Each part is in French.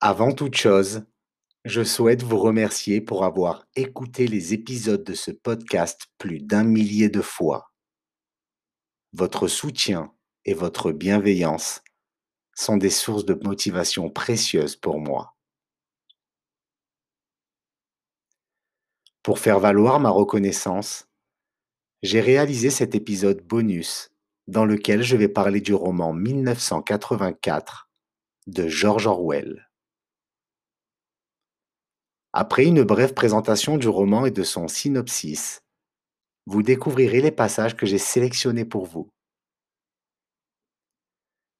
Avant toute chose, je souhaite vous remercier pour avoir écouté les épisodes de ce podcast plus d'un millier de fois. Votre soutien et votre bienveillance sont des sources de motivation précieuses pour moi. Pour faire valoir ma reconnaissance, j'ai réalisé cet épisode bonus dans lequel je vais parler du roman 1984 de George Orwell. Après une brève présentation du roman et de son synopsis, vous découvrirez les passages que j'ai sélectionnés pour vous.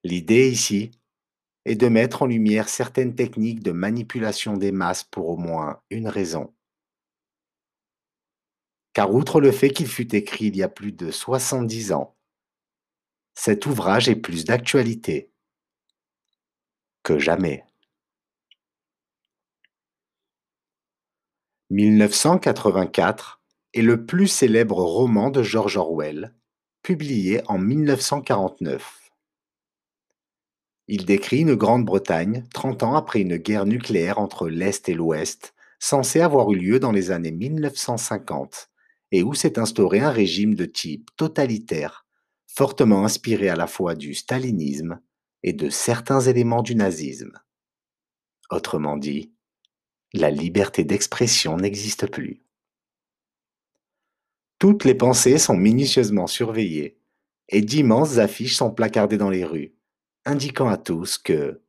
L'idée ici est de mettre en lumière certaines techniques de manipulation des masses pour au moins une raison. Car outre le fait qu'il fut écrit il y a plus de 70 ans, cet ouvrage est plus d'actualité que jamais. 1984 est le plus célèbre roman de George Orwell, publié en 1949. Il décrit une Grande-Bretagne 30 ans après une guerre nucléaire entre l'Est et l'Ouest, censée avoir eu lieu dans les années 1950, et où s'est instauré un régime de type totalitaire, fortement inspiré à la fois du stalinisme et de certains éléments du nazisme. Autrement dit, la liberté d'expression n'existe plus. Toutes les pensées sont minutieusement surveillées et d'immenses affiches sont placardées dans les rues, indiquant à tous que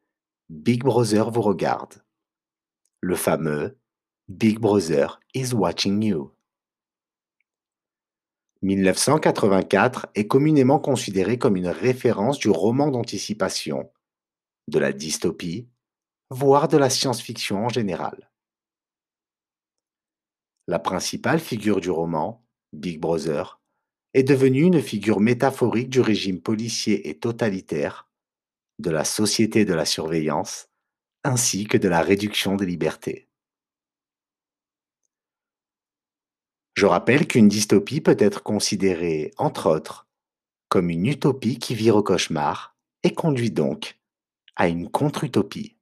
Big Brother vous regarde. Le fameux Big Brother is watching you. 1984 est communément considéré comme une référence du roman d'anticipation, de la dystopie, voire de la science-fiction en général. La principale figure du roman, Big Brother, est devenue une figure métaphorique du régime policier et totalitaire, de la société de la surveillance, ainsi que de la réduction des libertés. Je rappelle qu'une dystopie peut être considérée, entre autres, comme une utopie qui vire au cauchemar et conduit donc à une contre-utopie.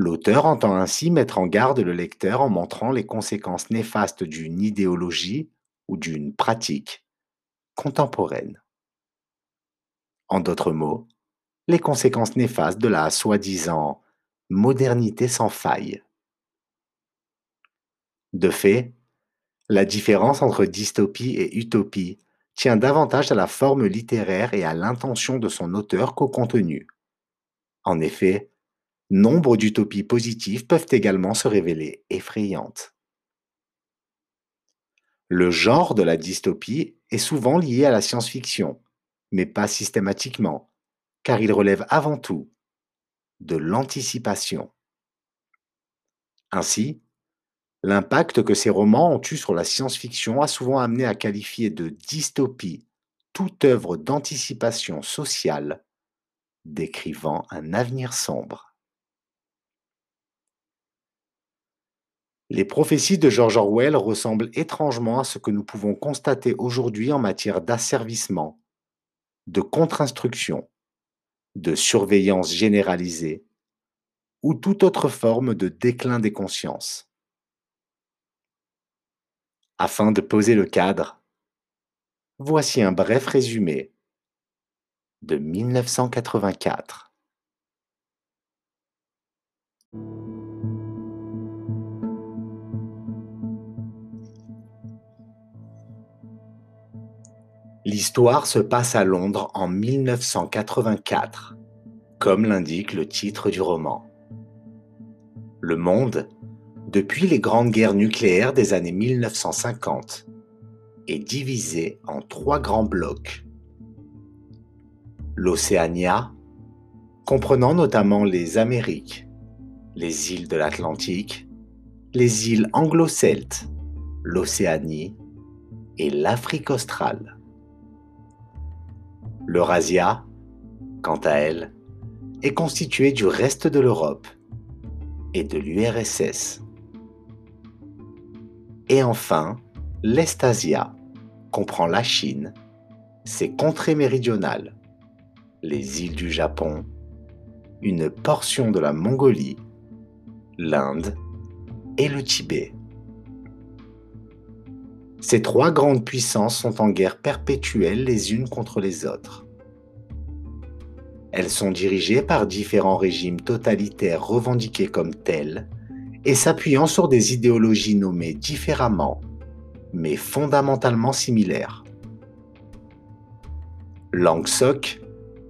L'auteur entend ainsi mettre en garde le lecteur en montrant les conséquences néfastes d'une idéologie ou d'une pratique contemporaine. En d'autres mots, les conséquences néfastes de la soi-disant modernité sans faille. De fait, la différence entre dystopie et utopie tient davantage à la forme littéraire et à l'intention de son auteur qu'au contenu. En effet, nombre d'utopies positives peuvent également se révéler effrayantes. Le genre de la dystopie est souvent lié à la science-fiction, mais pas systématiquement, car il relève avant tout de l'anticipation. Ainsi, L'impact que ces romans ont eu sur la science-fiction a souvent amené à qualifier de dystopie toute œuvre d'anticipation sociale décrivant un avenir sombre. Les prophéties de George Orwell ressemblent étrangement à ce que nous pouvons constater aujourd'hui en matière d'asservissement, de contre-instruction, de surveillance généralisée ou toute autre forme de déclin des consciences. Afin de poser le cadre, voici un bref résumé de 1984. L'histoire se passe à Londres en 1984, comme l'indique le titre du roman. Le monde depuis les grandes guerres nucléaires des années 1950, est divisé en trois grands blocs. L'Océania, comprenant notamment les Amériques, les îles de l'Atlantique, les îles anglo-celtes, l'Océanie et l'Afrique australe. L'Eurasia, quant à elle, est constituée du reste de l'Europe et de l'URSS. Et enfin, l'Estasia comprend la Chine, ses contrées méridionales, les îles du Japon une portion de la Mongolie, l'Inde et le Tibet. Ces trois grandes puissances sont en guerre perpétuelle les unes contre les autres. Elles sont dirigées par différents régimes totalitaires revendiqués comme tels et s'appuyant sur des idéologies nommées différemment, mais fondamentalement similaires. Langsoc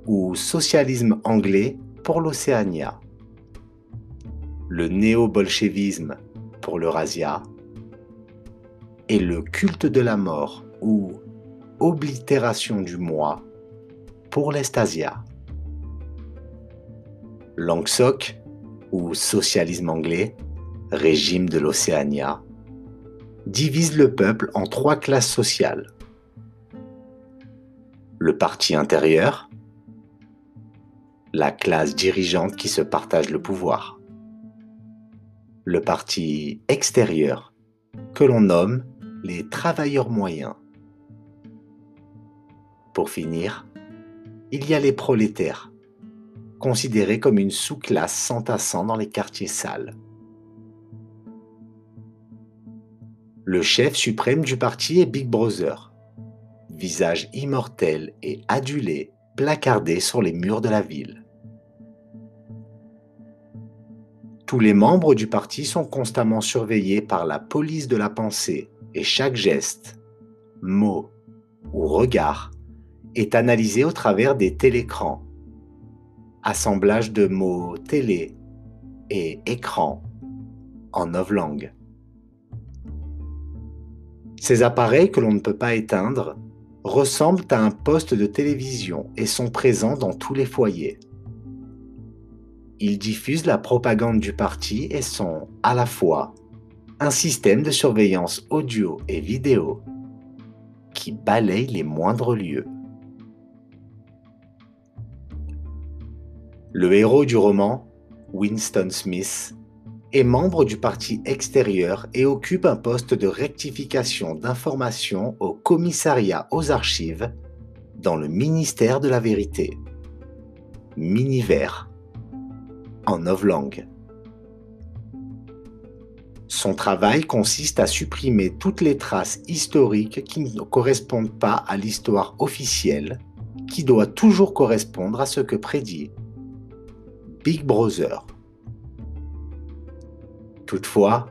ou socialisme anglais pour l'Océania. Le néo-bolchevisme pour l'Eurasia et le culte de la mort ou oblitération du moi pour l'Estasia. Langsoc ou socialisme anglais, régime de l'Océania, divise le peuple en trois classes sociales. Le parti intérieur, la classe dirigeante qui se partage le pouvoir. Le parti extérieur, que l'on nomme les travailleurs moyens. Pour finir, il y a les prolétaires, considérés comme une sous-classe s'entassant dans les quartiers sales. Le chef suprême du parti est Big Brother, visage immortel et adulé placardé sur les murs de la ville. Tous les membres du parti sont constamment surveillés par la police de la pensée et chaque geste, mot ou regard est analysé au travers des télécrans, assemblage de mots télé et écran en langues. Ces appareils que l'on ne peut pas éteindre ressemblent à un poste de télévision et sont présents dans tous les foyers. Ils diffusent la propagande du parti et sont, à la fois, un système de surveillance audio et vidéo qui balaye les moindres lieux. Le héros du roman, Winston Smith, est membre du parti extérieur et occupe un poste de rectification d'informations au commissariat aux archives dans le ministère de la vérité. Miniver en novlangue. Son travail consiste à supprimer toutes les traces historiques qui ne correspondent pas à l'histoire officielle, qui doit toujours correspondre à ce que prédit Big Brother. Toutefois,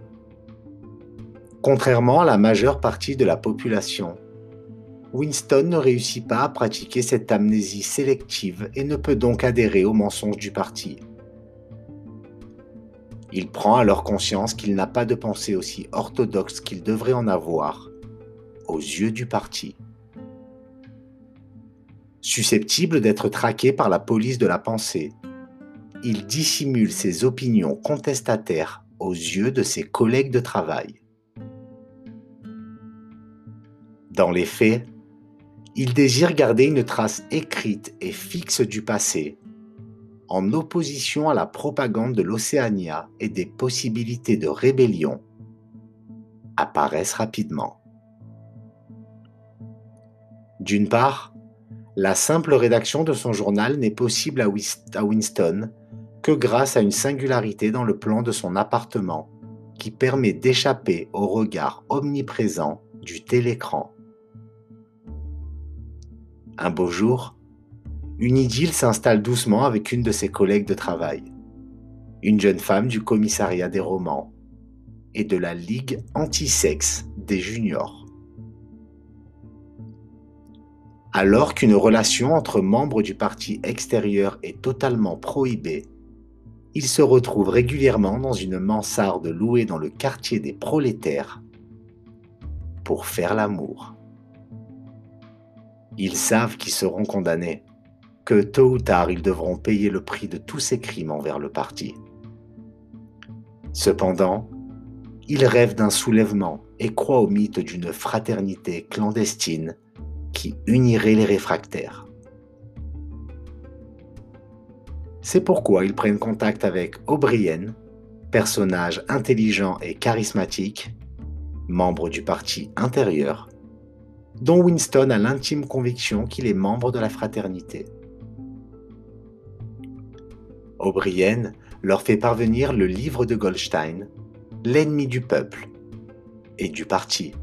contrairement à la majeure partie de la population, Winston ne réussit pas à pratiquer cette amnésie sélective et ne peut donc adhérer aux mensonges du parti. Il prend alors conscience qu'il n'a pas de pensée aussi orthodoxe qu'il devrait en avoir aux yeux du parti. Susceptible d'être traqué par la police de la pensée, il dissimule ses opinions contestataires aux yeux de ses collègues de travail. Dans les faits, il désire garder une trace écrite et fixe du passé, en opposition à la propagande de l'Océania et des possibilités de rébellion, apparaissent rapidement. D'une part, la simple rédaction de son journal n'est possible à Winston que grâce à une singularité dans le plan de son appartement qui permet d'échapper au regard omniprésent du télécran. Un beau jour, une idylle s'installe doucement avec une de ses collègues de travail, une jeune femme du commissariat des romans et de la Ligue anti-sexe des juniors. Alors qu'une relation entre membres du parti extérieur est totalement prohibée, il se retrouve régulièrement dans une mansarde louée dans le quartier des prolétaires pour faire l'amour. Ils savent qu'ils seront condamnés, que tôt ou tard ils devront payer le prix de tous ces crimes envers le parti. Cependant, ils rêvent d'un soulèvement et croient au mythe d'une fraternité clandestine qui unirait les réfractaires. C'est pourquoi ils prennent contact avec O'Brien, personnage intelligent et charismatique, membre du parti intérieur, dont Winston a l'intime conviction qu'il est membre de la fraternité. O'Brien leur fait parvenir le livre de Goldstein, L'ennemi du peuple et du parti.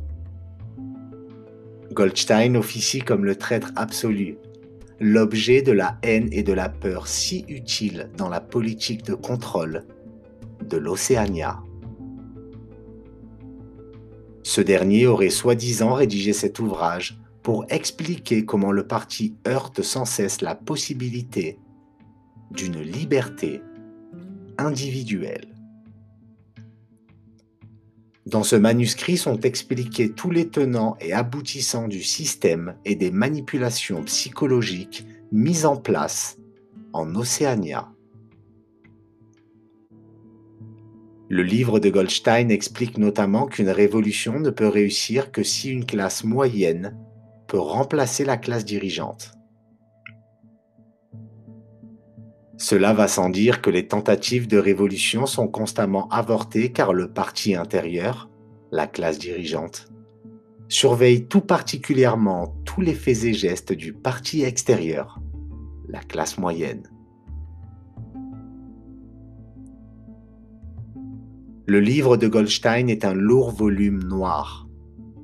Goldstein officie comme le traître absolu, l'objet de la haine et de la peur si utile dans la politique de contrôle de l'Océania. Ce dernier aurait soi-disant rédigé cet ouvrage pour expliquer comment le parti heurte sans cesse la possibilité d'une liberté individuelle. Dans ce manuscrit sont expliqués tous les tenants et aboutissants du système et des manipulations psychologiques mises en place en Océania. Le livre de Goldstein explique notamment qu'une révolution ne peut réussir que si une classe moyenne peut remplacer la classe dirigeante. Cela va sans dire que les tentatives de révolution sont constamment avortées car le parti intérieur, la classe dirigeante, surveille tout particulièrement tous les faits et gestes du parti extérieur, la classe moyenne. Le livre de Goldstein est un lourd volume noir,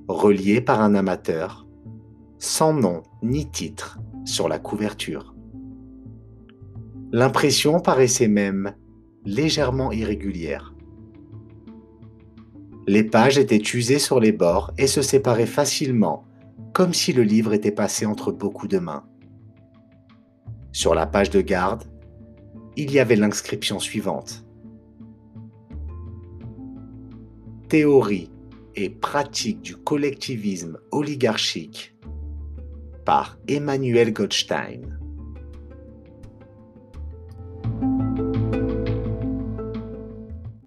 relié par un amateur, sans nom ni titre sur la couverture. L'impression paraissait même légèrement irrégulière. Les pages étaient usées sur les bords et se séparaient facilement, comme si le livre était passé entre beaucoup de mains. Sur la page de garde, il y avait l'inscription suivante. Théorie et pratique du collectivisme oligarchique par Emmanuel Goldstein.